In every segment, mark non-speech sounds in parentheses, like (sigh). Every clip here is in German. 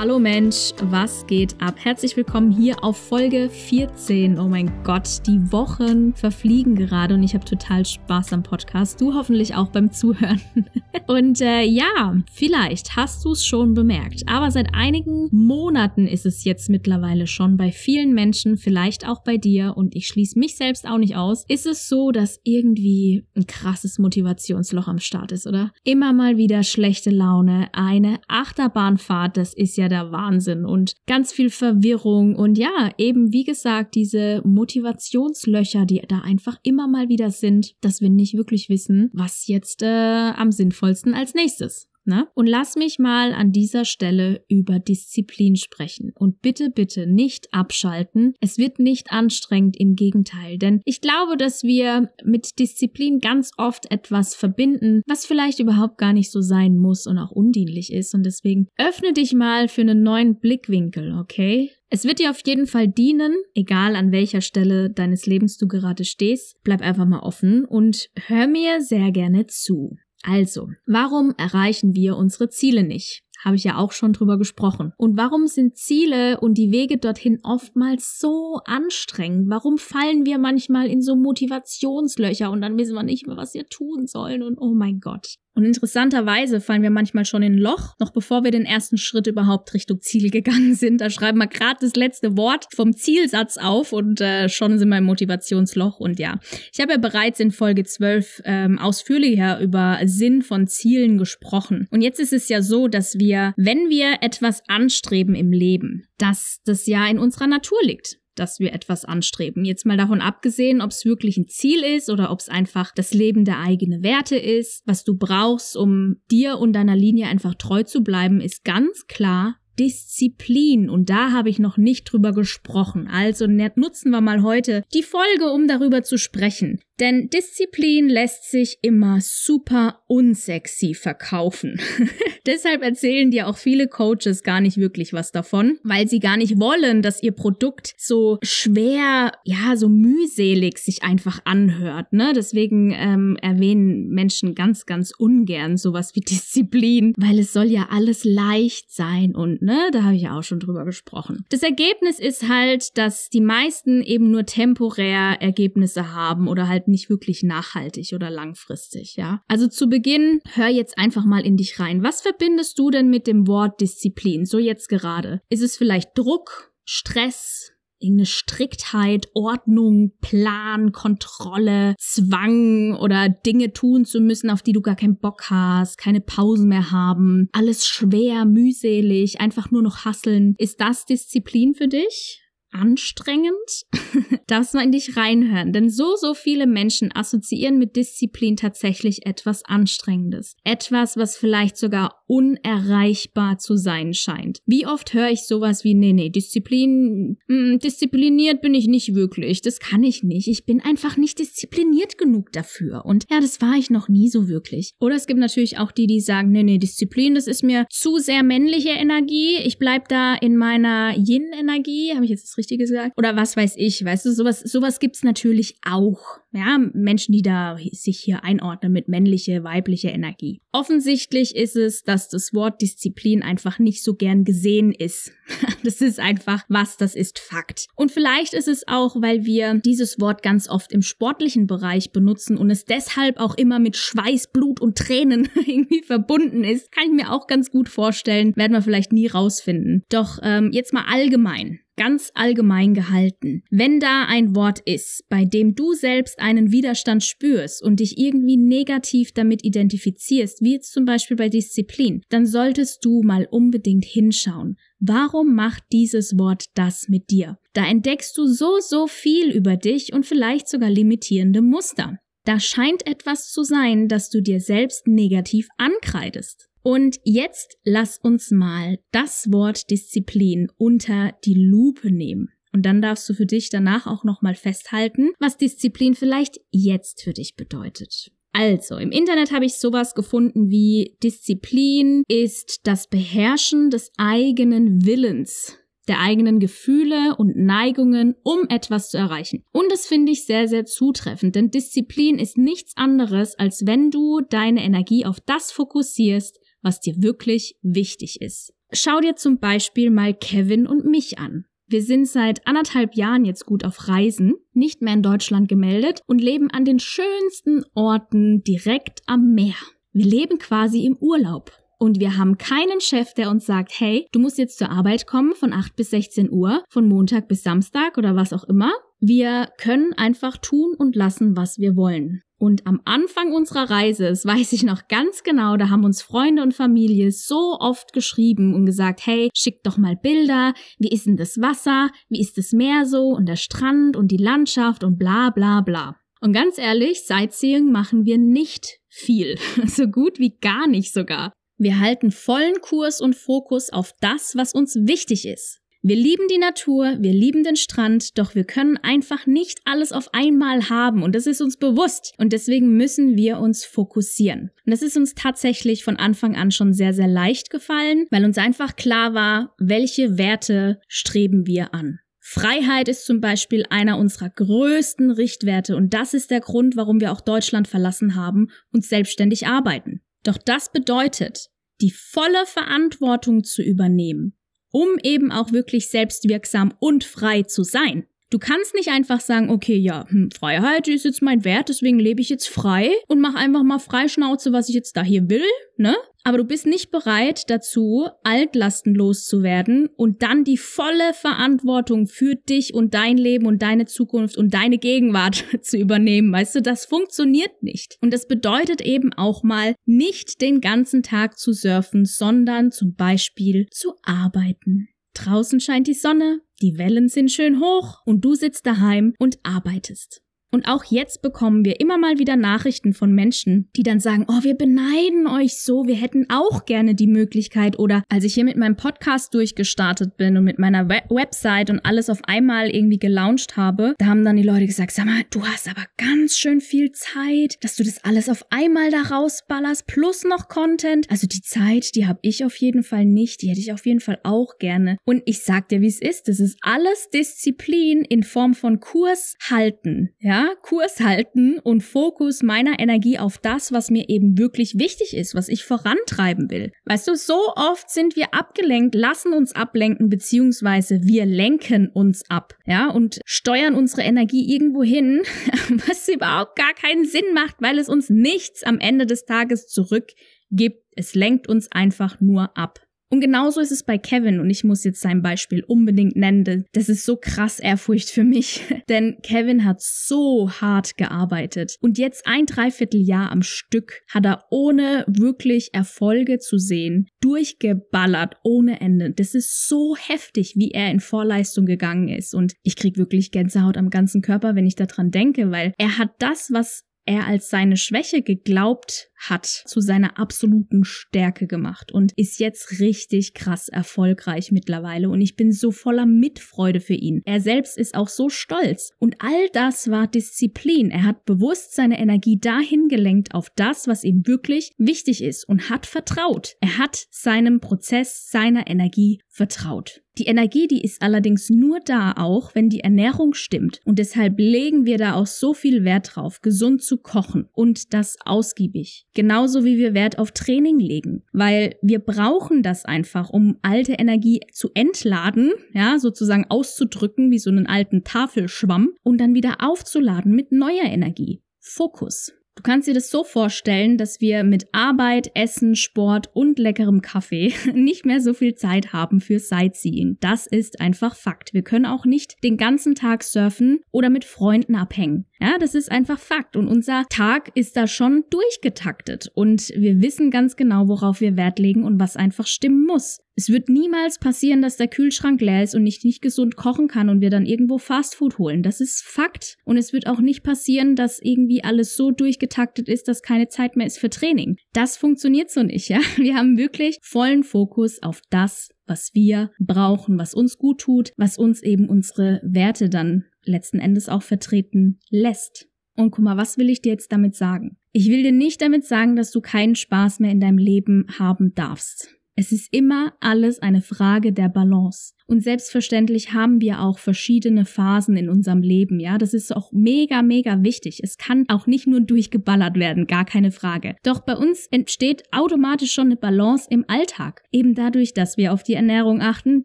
Hallo Mensch, was geht ab? Herzlich willkommen hier auf Folge 14. Oh mein Gott, die Wochen verfliegen gerade und ich habe total Spaß am Podcast. Du hoffentlich auch beim Zuhören. (laughs) Und äh, ja, vielleicht hast du es schon bemerkt, aber seit einigen Monaten ist es jetzt mittlerweile schon bei vielen Menschen, vielleicht auch bei dir und ich schließe mich selbst auch nicht aus, ist es so, dass irgendwie ein krasses Motivationsloch am Start ist, oder? Immer mal wieder schlechte Laune, eine Achterbahnfahrt, das ist ja der Wahnsinn und ganz viel Verwirrung und ja, eben wie gesagt, diese Motivationslöcher, die da einfach immer mal wieder sind, dass wir nicht wirklich wissen, was jetzt äh, am sinnvollsten als nächstes. Ne? Und lass mich mal an dieser Stelle über Disziplin sprechen. Und bitte, bitte nicht abschalten. Es wird nicht anstrengend, im Gegenteil. Denn ich glaube, dass wir mit Disziplin ganz oft etwas verbinden, was vielleicht überhaupt gar nicht so sein muss und auch undienlich ist. Und deswegen öffne dich mal für einen neuen Blickwinkel, okay? Es wird dir auf jeden Fall dienen, egal an welcher Stelle deines Lebens du gerade stehst. Bleib einfach mal offen und hör mir sehr gerne zu. Also, warum erreichen wir unsere Ziele nicht? Habe ich ja auch schon drüber gesprochen. Und warum sind Ziele und die Wege dorthin oftmals so anstrengend? Warum fallen wir manchmal in so Motivationslöcher und dann wissen wir nicht mehr, was wir tun sollen und oh mein Gott. Und interessanterweise fallen wir manchmal schon in ein Loch, noch bevor wir den ersten Schritt überhaupt Richtung Ziel gegangen sind. Da schreiben wir gerade das letzte Wort vom Zielsatz auf und äh, schon sind wir im Motivationsloch. Und ja, ich habe ja bereits in Folge 12 ähm, ausführlicher über Sinn von Zielen gesprochen. Und jetzt ist es ja so, dass wir, wenn wir etwas anstreben im Leben, dass das ja in unserer Natur liegt dass wir etwas anstreben. Jetzt mal davon abgesehen, ob es wirklich ein Ziel ist oder ob es einfach das Leben der eigene Werte ist. Was du brauchst, um dir und deiner Linie einfach treu zu bleiben, ist ganz klar Disziplin. Und da habe ich noch nicht drüber gesprochen. Also nutzen wir mal heute die Folge, um darüber zu sprechen. Denn Disziplin lässt sich immer super unsexy verkaufen. (laughs) Deshalb erzählen dir auch viele Coaches gar nicht wirklich was davon, weil sie gar nicht wollen, dass ihr Produkt so schwer, ja, so mühselig sich einfach anhört. Ne? Deswegen ähm, erwähnen Menschen ganz, ganz ungern sowas wie (laughs) Disziplin, weil es soll ja alles leicht sein und ne, da habe ich ja auch schon drüber gesprochen. Das Ergebnis ist halt, dass die meisten eben nur temporär Ergebnisse haben oder halt nicht wirklich nachhaltig oder langfristig, ja. Also zu Beginn, hör jetzt einfach mal in dich rein. Was verbindest du denn mit dem Wort Disziplin? So jetzt gerade. Ist es vielleicht Druck, Stress, irgendeine Striktheit, Ordnung, Plan, Kontrolle, Zwang oder Dinge tun zu müssen, auf die du gar keinen Bock hast, keine Pausen mehr haben, alles schwer, mühselig, einfach nur noch hasseln. Ist das Disziplin für dich? Anstrengend, (laughs) darfst mal in dich reinhören. Denn so, so viele Menschen assoziieren mit Disziplin tatsächlich etwas Anstrengendes. Etwas, was vielleicht sogar unerreichbar zu sein scheint. Wie oft höre ich sowas wie, nee, nee, Disziplin, mh, hm, diszipliniert bin ich nicht wirklich. Das kann ich nicht. Ich bin einfach nicht diszipliniert genug dafür. Und ja, das war ich noch nie so wirklich. Oder es gibt natürlich auch die, die sagen, nee, nee, Disziplin, das ist mir zu sehr männliche Energie. Ich bleib da in meiner Yin-Energie. Habe ich jetzt das Richtige gesagt? Oder was weiß ich, weißt du, sowas, sowas gibt's natürlich auch. Ja, Menschen, die da sich hier einordnen mit männliche, weibliche Energie. Offensichtlich ist es, dass das Wort Disziplin einfach nicht so gern gesehen ist. (laughs) das ist einfach was, das ist Fakt. Und vielleicht ist es auch, weil wir dieses Wort ganz oft im sportlichen Bereich benutzen und es deshalb auch immer mit Schweiß, Blut und Tränen (laughs) irgendwie verbunden ist. Kann ich mir auch ganz gut vorstellen, werden wir vielleicht nie rausfinden. Doch ähm, jetzt mal allgemein ganz allgemein gehalten. Wenn da ein Wort ist, bei dem du selbst einen Widerstand spürst und dich irgendwie negativ damit identifizierst, wie jetzt zum Beispiel bei Disziplin, dann solltest du mal unbedingt hinschauen. Warum macht dieses Wort das mit dir? Da entdeckst du so, so viel über dich und vielleicht sogar limitierende Muster. Da scheint etwas zu sein, das du dir selbst negativ ankreidest. Und jetzt lass uns mal das Wort Disziplin unter die Lupe nehmen. Und dann darfst du für dich danach auch nochmal festhalten, was Disziplin vielleicht jetzt für dich bedeutet. Also, im Internet habe ich sowas gefunden wie Disziplin ist das Beherrschen des eigenen Willens, der eigenen Gefühle und Neigungen, um etwas zu erreichen. Und das finde ich sehr, sehr zutreffend, denn Disziplin ist nichts anderes, als wenn du deine Energie auf das fokussierst, was dir wirklich wichtig ist. Schau dir zum Beispiel mal Kevin und mich an. Wir sind seit anderthalb Jahren jetzt gut auf Reisen, nicht mehr in Deutschland gemeldet und leben an den schönsten Orten direkt am Meer. Wir leben quasi im Urlaub. Und wir haben keinen Chef, der uns sagt, hey, du musst jetzt zur Arbeit kommen von 8 bis 16 Uhr, von Montag bis Samstag oder was auch immer. Wir können einfach tun und lassen, was wir wollen. Und am Anfang unserer Reise, das weiß ich noch ganz genau, da haben uns Freunde und Familie so oft geschrieben und gesagt, hey, schick doch mal Bilder, wie ist denn das Wasser, wie ist das Meer so und der Strand und die Landschaft und bla bla bla. Und ganz ehrlich, Sightseeing machen wir nicht viel, (laughs) so gut wie gar nicht sogar. Wir halten vollen Kurs und Fokus auf das, was uns wichtig ist. Wir lieben die Natur, wir lieben den Strand, doch wir können einfach nicht alles auf einmal haben und das ist uns bewusst und deswegen müssen wir uns fokussieren. Und das ist uns tatsächlich von Anfang an schon sehr, sehr leicht gefallen, weil uns einfach klar war, welche Werte streben wir an. Freiheit ist zum Beispiel einer unserer größten Richtwerte und das ist der Grund, warum wir auch Deutschland verlassen haben und selbstständig arbeiten. Doch das bedeutet, die volle Verantwortung zu übernehmen, um eben auch wirklich selbstwirksam und frei zu sein. Du kannst nicht einfach sagen, okay, ja, hm, Freiheit ist jetzt mein Wert, deswegen lebe ich jetzt frei und mach einfach mal Freischnauze, was ich jetzt da hier will, ne? Aber du bist nicht bereit dazu, Altlasten loszuwerden und dann die volle Verantwortung für dich und dein Leben und deine Zukunft und deine Gegenwart (laughs) zu übernehmen. Weißt du, das funktioniert nicht. Und das bedeutet eben auch mal, nicht den ganzen Tag zu surfen, sondern zum Beispiel zu arbeiten. Draußen scheint die Sonne, die Wellen sind schön hoch und du sitzt daheim und arbeitest. Und auch jetzt bekommen wir immer mal wieder Nachrichten von Menschen, die dann sagen, oh, wir beneiden euch so, wir hätten auch gerne die Möglichkeit. Oder als ich hier mit meinem Podcast durchgestartet bin und mit meiner Web Website und alles auf einmal irgendwie gelauncht habe, da haben dann die Leute gesagt, sag mal, du hast aber ganz schön viel Zeit, dass du das alles auf einmal da rausballerst, plus noch Content. Also die Zeit, die habe ich auf jeden Fall nicht, die hätte ich auf jeden Fall auch gerne. Und ich sag dir, wie es ist, das ist alles Disziplin in Form von Kurs halten, ja Kurs halten und Fokus meiner Energie auf das, was mir eben wirklich wichtig ist, was ich vorantreiben will. Weißt du, so oft sind wir abgelenkt, lassen uns ablenken, beziehungsweise wir lenken uns ab, ja, und steuern unsere Energie irgendwo hin, (laughs) was überhaupt gar keinen Sinn macht, weil es uns nichts am Ende des Tages zurückgibt. Es lenkt uns einfach nur ab. Und genauso ist es bei Kevin und ich muss jetzt sein Beispiel unbedingt nennen. Das ist so krass Ehrfurcht für mich, (laughs) denn Kevin hat so hart gearbeitet und jetzt ein Dreivierteljahr am Stück hat er ohne wirklich Erfolge zu sehen durchgeballert ohne Ende. Das ist so heftig, wie er in Vorleistung gegangen ist und ich krieg wirklich Gänsehaut am ganzen Körper, wenn ich daran denke, weil er hat das, was er als seine Schwäche geglaubt hat, zu seiner absoluten Stärke gemacht und ist jetzt richtig krass erfolgreich mittlerweile und ich bin so voller Mitfreude für ihn. Er selbst ist auch so stolz und all das war Disziplin. Er hat bewusst seine Energie dahin gelenkt auf das, was ihm wirklich wichtig ist und hat vertraut. Er hat seinem Prozess, seiner Energie vertraut. Die Energie, die ist allerdings nur da auch, wenn die Ernährung stimmt. Und deshalb legen wir da auch so viel Wert drauf, gesund zu kochen und das ausgiebig. Genauso wie wir Wert auf Training legen. Weil wir brauchen das einfach, um alte Energie zu entladen, ja, sozusagen auszudrücken wie so einen alten Tafelschwamm und dann wieder aufzuladen mit neuer Energie. Fokus. Du kannst dir das so vorstellen, dass wir mit Arbeit, Essen, Sport und leckerem Kaffee (laughs) nicht mehr so viel Zeit haben für Sightseeing. Das ist einfach Fakt. Wir können auch nicht den ganzen Tag surfen oder mit Freunden abhängen. Ja, das ist einfach Fakt. Und unser Tag ist da schon durchgetaktet. Und wir wissen ganz genau, worauf wir Wert legen und was einfach stimmen muss. Es wird niemals passieren, dass der Kühlschrank leer ist und ich nicht gesund kochen kann und wir dann irgendwo Fastfood holen. Das ist Fakt. Und es wird auch nicht passieren, dass irgendwie alles so durchgetaktet ist, dass keine Zeit mehr ist für Training. Das funktioniert so nicht, ja. Wir haben wirklich vollen Fokus auf das, was wir brauchen, was uns gut tut, was uns eben unsere Werte dann letzten Endes auch vertreten lässt. Und guck mal, was will ich dir jetzt damit sagen? Ich will dir nicht damit sagen, dass du keinen Spaß mehr in deinem Leben haben darfst. Es ist immer alles eine Frage der Balance. Und selbstverständlich haben wir auch verschiedene Phasen in unserem Leben, ja. Das ist auch mega, mega wichtig. Es kann auch nicht nur durchgeballert werden, gar keine Frage. Doch bei uns entsteht automatisch schon eine Balance im Alltag. Eben dadurch, dass wir auf die Ernährung achten,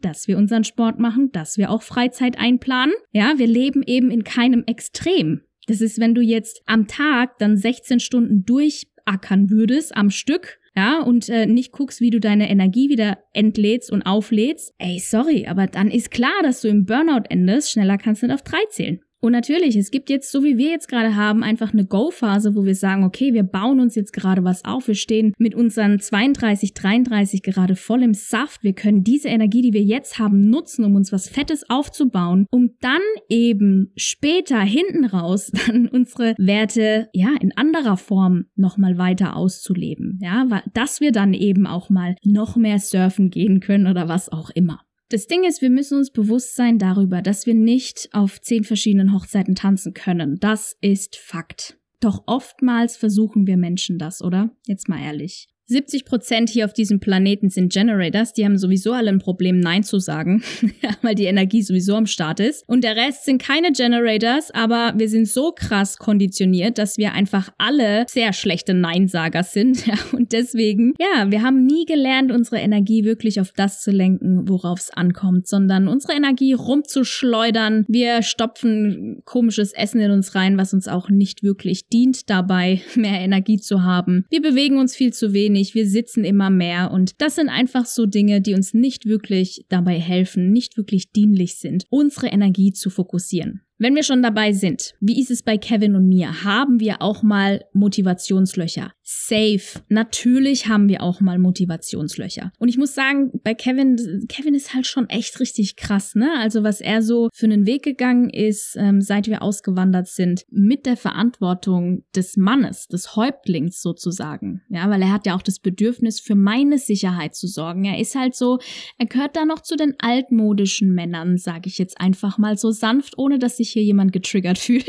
dass wir unseren Sport machen, dass wir auch Freizeit einplanen. Ja, wir leben eben in keinem Extrem. Das ist, wenn du jetzt am Tag dann 16 Stunden durchackern würdest am Stück, ja, und äh, nicht guckst, wie du deine Energie wieder entlädst und auflädst, ey, sorry, aber dann ist klar, dass du im Burnout endest, schneller kannst du nicht auf drei zählen. Und natürlich, es gibt jetzt, so wie wir jetzt gerade haben, einfach eine Go-Phase, wo wir sagen, okay, wir bauen uns jetzt gerade was auf. Wir stehen mit unseren 32, 33 gerade voll im Saft. Wir können diese Energie, die wir jetzt haben, nutzen, um uns was Fettes aufzubauen, um dann eben später hinten raus (laughs) dann unsere Werte, ja, in anderer Form nochmal weiter auszuleben. Ja, dass wir dann eben auch mal noch mehr surfen gehen können oder was auch immer. Das Ding ist, wir müssen uns bewusst sein darüber, dass wir nicht auf zehn verschiedenen Hochzeiten tanzen können. Das ist Fakt. Doch oftmals versuchen wir Menschen das, oder? Jetzt mal ehrlich. 70 Prozent hier auf diesem Planeten sind Generators. Die haben sowieso alle ein Problem, Nein zu sagen, (laughs) weil die Energie sowieso am Start ist. Und der Rest sind keine Generators, aber wir sind so krass konditioniert, dass wir einfach alle sehr schlechte Neinsager sind. (laughs) Und deswegen, ja, wir haben nie gelernt, unsere Energie wirklich auf das zu lenken, worauf es ankommt, sondern unsere Energie rumzuschleudern. Wir stopfen komisches Essen in uns rein, was uns auch nicht wirklich dient dabei, (laughs) mehr Energie zu haben. Wir bewegen uns viel zu wenig wenig, wir sitzen immer mehr und das sind einfach so Dinge, die uns nicht wirklich dabei helfen, nicht wirklich dienlich sind, unsere Energie zu fokussieren. Wenn wir schon dabei sind, wie ist es bei Kevin und mir? Haben wir auch mal Motivationslöcher? Safe. Natürlich haben wir auch mal Motivationslöcher. Und ich muss sagen, bei Kevin, Kevin ist halt schon echt richtig krass, ne? Also was er so für einen Weg gegangen ist, ähm, seit wir ausgewandert sind, mit der Verantwortung des Mannes, des Häuptlings sozusagen. Ja, weil er hat ja auch das Bedürfnis, für meine Sicherheit zu sorgen. Er ist halt so, er gehört da noch zu den altmodischen Männern, sage ich jetzt einfach mal so sanft, ohne dass sich hier jemand getriggert (laughs) fühlt.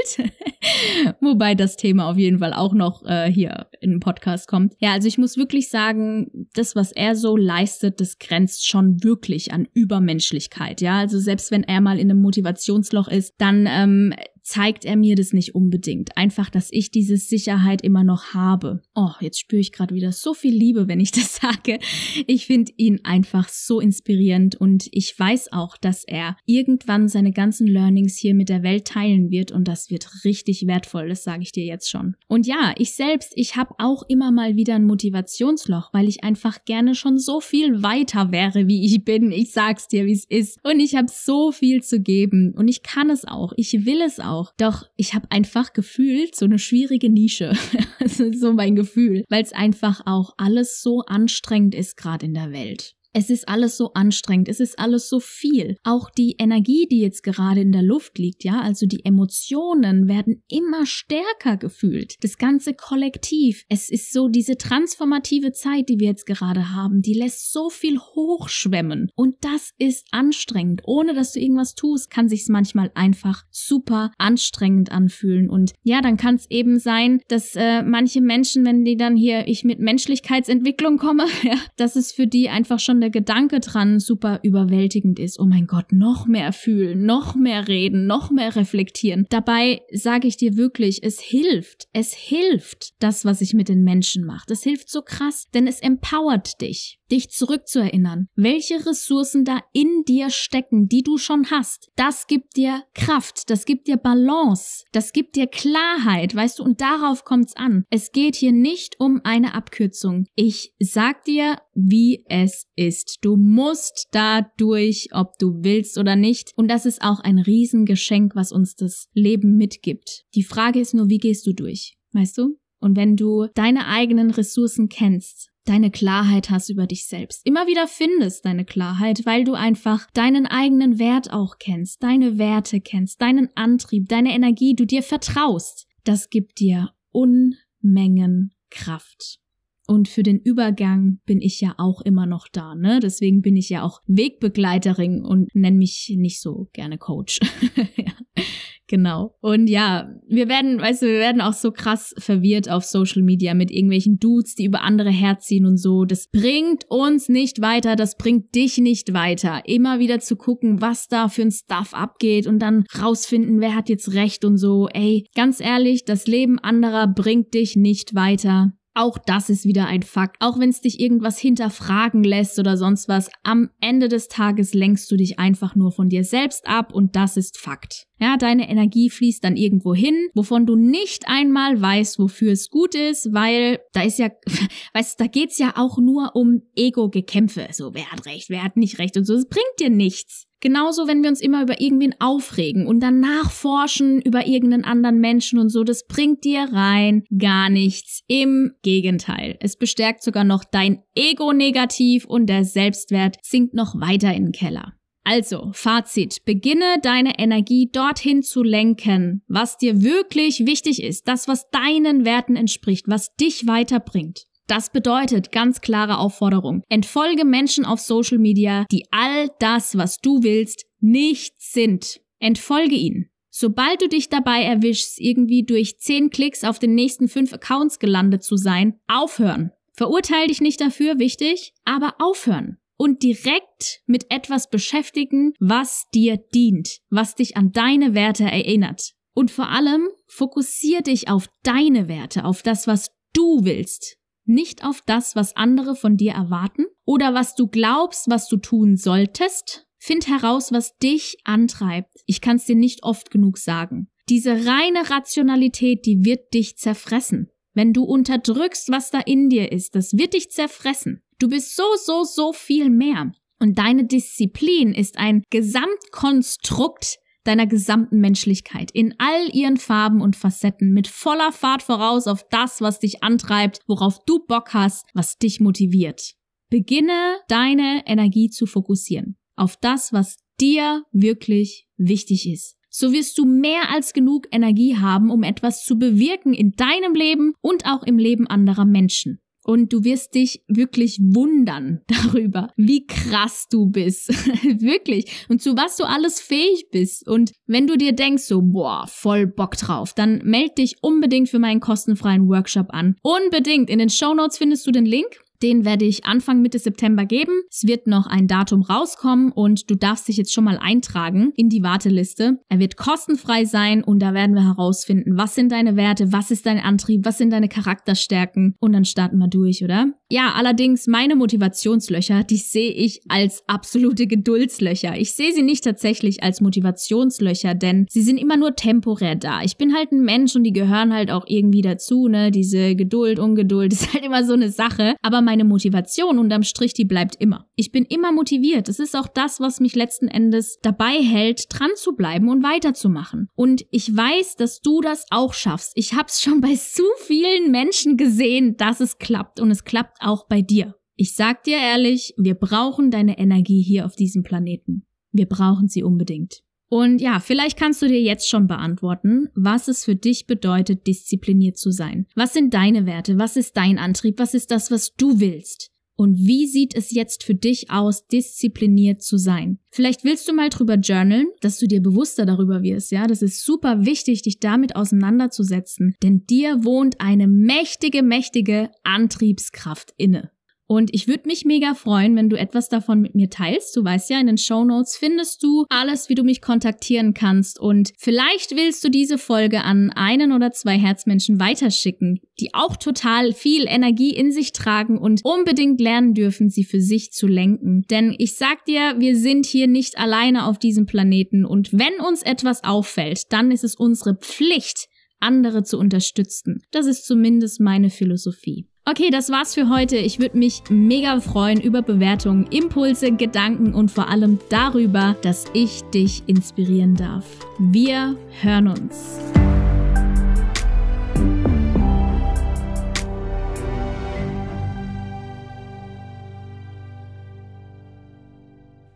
Wobei das Thema auf jeden Fall auch noch äh, hier in Podcast kommt. Ja, also ich muss wirklich sagen, das, was er so leistet, das grenzt schon wirklich an Übermenschlichkeit. Ja, also selbst wenn er mal in einem Motivationsloch ist, dann ähm, zeigt er mir das nicht unbedingt. Einfach, dass ich diese Sicherheit immer noch habe. Oh, jetzt spüre ich gerade wieder so viel Liebe, wenn ich (laughs) das sage. Ich finde ihn einfach so inspirierend und ich weiß auch, dass er irgendwann seine ganzen Learnings hier mit der Welt teilen wird und das wird richtig wertvoll, das sage ich dir jetzt schon. Und ja, ich selbst, ich habe auch immer mal wieder ein Motivationsloch, weil ich einfach gerne schon so viel weiter wäre, wie ich bin. Ich sag's dir, wie es ist. Und ich habe so viel zu geben und ich kann es auch. Ich will es auch auch. Doch ich habe einfach gefühlt so eine schwierige Nische. (laughs) das ist so mein Gefühl, weil es einfach auch alles so anstrengend ist gerade in der Welt. Es ist alles so anstrengend, es ist alles so viel. Auch die Energie, die jetzt gerade in der Luft liegt, ja, also die Emotionen werden immer stärker gefühlt. Das ganze Kollektiv. Es ist so diese transformative Zeit, die wir jetzt gerade haben, die lässt so viel hochschwemmen. Und das ist anstrengend. Ohne dass du irgendwas tust, kann sich's manchmal einfach super anstrengend anfühlen. Und ja, dann kann es eben sein, dass äh, manche Menschen, wenn die dann hier ich mit Menschlichkeitsentwicklung komme, (laughs) ja, dass es für die einfach schon der Gedanke dran super überwältigend ist. Oh mein Gott, noch mehr fühlen, noch mehr reden, noch mehr reflektieren. Dabei sage ich dir wirklich, es hilft. Es hilft, das, was ich mit den Menschen mache. Das hilft so krass, denn es empowert dich dich zurückzuerinnern, welche Ressourcen da in dir stecken, die du schon hast. Das gibt dir Kraft, das gibt dir Balance, das gibt dir Klarheit, weißt du, und darauf kommt's an. Es geht hier nicht um eine Abkürzung. Ich sag dir, wie es ist. Du musst da durch, ob du willst oder nicht. Und das ist auch ein Riesengeschenk, was uns das Leben mitgibt. Die Frage ist nur, wie gehst du durch? Weißt du? Und wenn du deine eigenen Ressourcen kennst, deine Klarheit hast über dich selbst. Immer wieder findest deine Klarheit, weil du einfach deinen eigenen Wert auch kennst, deine Werte kennst, deinen Antrieb, deine Energie, du dir vertraust. Das gibt dir Unmengen Kraft. Und für den Übergang bin ich ja auch immer noch da, ne? Deswegen bin ich ja auch Wegbegleiterin und nenne mich nicht so gerne Coach. (laughs) Genau. Und ja, wir werden, weißt du, wir werden auch so krass verwirrt auf Social Media mit irgendwelchen Dudes, die über andere herziehen und so. Das bringt uns nicht weiter, das bringt dich nicht weiter. Immer wieder zu gucken, was da für ein Stuff abgeht und dann rausfinden, wer hat jetzt recht und so. Ey, ganz ehrlich, das Leben anderer bringt dich nicht weiter. Auch das ist wieder ein Fakt. Auch wenn es dich irgendwas hinterfragen lässt oder sonst was, am Ende des Tages lenkst du dich einfach nur von dir selbst ab und das ist Fakt. Ja, deine Energie fließt dann irgendwo hin, wovon du nicht einmal weißt, wofür es gut ist, weil da ist ja, (laughs) weißt da geht's ja auch nur um Ego-Gekämpfe. So, wer hat recht, wer hat nicht recht und so. Es bringt dir nichts. Genauso, wenn wir uns immer über irgendwen aufregen und dann nachforschen über irgendeinen anderen Menschen und so, das bringt dir rein gar nichts. Im Gegenteil. Es bestärkt sogar noch dein Ego negativ und der Selbstwert sinkt noch weiter in den Keller. Also, Fazit. Beginne deine Energie dorthin zu lenken, was dir wirklich wichtig ist, das, was deinen Werten entspricht, was dich weiterbringt. Das bedeutet ganz klare Aufforderung. Entfolge Menschen auf Social Media, die all das, was du willst, nicht sind. Entfolge ihnen. Sobald du dich dabei erwischst, irgendwie durch zehn Klicks auf den nächsten fünf Accounts gelandet zu sein, aufhören. Verurteil dich nicht dafür, wichtig, aber aufhören. Und direkt mit etwas beschäftigen, was dir dient, was dich an deine Werte erinnert. Und vor allem fokussier dich auf deine Werte, auf das, was du willst nicht auf das, was andere von dir erwarten oder was du glaubst, was du tun solltest. Find heraus, was dich antreibt. Ich kann es dir nicht oft genug sagen. Diese reine Rationalität, die wird dich zerfressen. Wenn du unterdrückst, was da in dir ist, das wird dich zerfressen. Du bist so, so, so viel mehr. Und deine Disziplin ist ein Gesamtkonstrukt deiner gesamten Menschlichkeit in all ihren Farben und Facetten mit voller Fahrt voraus auf das, was dich antreibt, worauf du Bock hast, was dich motiviert. Beginne deine Energie zu fokussieren auf das, was dir wirklich wichtig ist. So wirst du mehr als genug Energie haben, um etwas zu bewirken in deinem Leben und auch im Leben anderer Menschen. Und du wirst dich wirklich wundern (laughs) darüber, wie krass du bist. (laughs) wirklich. Und zu was du alles fähig bist. Und wenn du dir denkst, so, boah, voll Bock drauf, dann meld dich unbedingt für meinen kostenfreien Workshop an. Unbedingt. In den Show Notes findest du den Link. Den werde ich Anfang Mitte September geben. Es wird noch ein Datum rauskommen und du darfst dich jetzt schon mal eintragen in die Warteliste. Er wird kostenfrei sein und da werden wir herausfinden, was sind deine Werte, was ist dein Antrieb, was sind deine Charakterstärken und dann starten wir durch, oder? Ja, allerdings meine Motivationslöcher, die sehe ich als absolute Geduldslöcher. Ich sehe sie nicht tatsächlich als Motivationslöcher, denn sie sind immer nur temporär da. Ich bin halt ein Mensch und die gehören halt auch irgendwie dazu, ne? Diese Geduld, Ungeduld (laughs) ist halt immer so eine Sache. Aber meine Motivation unterm Strich, die bleibt immer. Ich bin immer motiviert. Das ist auch das, was mich letzten Endes dabei hält, dran zu bleiben und weiterzumachen. Und ich weiß, dass du das auch schaffst. Ich hab's schon bei (laughs) zu vielen Menschen gesehen, dass es klappt und es klappt auch bei dir. Ich sag dir ehrlich, wir brauchen deine Energie hier auf diesem Planeten. Wir brauchen sie unbedingt. Und ja, vielleicht kannst du dir jetzt schon beantworten, was es für dich bedeutet, diszipliniert zu sein. Was sind deine Werte? Was ist dein Antrieb? Was ist das, was du willst? Und wie sieht es jetzt für dich aus, diszipliniert zu sein? Vielleicht willst du mal drüber journalen, dass du dir bewusster darüber wirst, ja? Das ist super wichtig, dich damit auseinanderzusetzen, denn dir wohnt eine mächtige, mächtige Antriebskraft inne. Und ich würde mich mega freuen, wenn du etwas davon mit mir teilst. Du weißt ja, in den Show Notes findest du alles, wie du mich kontaktieren kannst. Und vielleicht willst du diese Folge an einen oder zwei Herzmenschen weiterschicken, die auch total viel Energie in sich tragen und unbedingt lernen dürfen, sie für sich zu lenken. Denn ich sag dir, wir sind hier nicht alleine auf diesem Planeten. Und wenn uns etwas auffällt, dann ist es unsere Pflicht, andere zu unterstützen. Das ist zumindest meine Philosophie. Okay, das war's für heute. Ich würde mich mega freuen über Bewertungen, Impulse, Gedanken und vor allem darüber, dass ich dich inspirieren darf. Wir hören uns.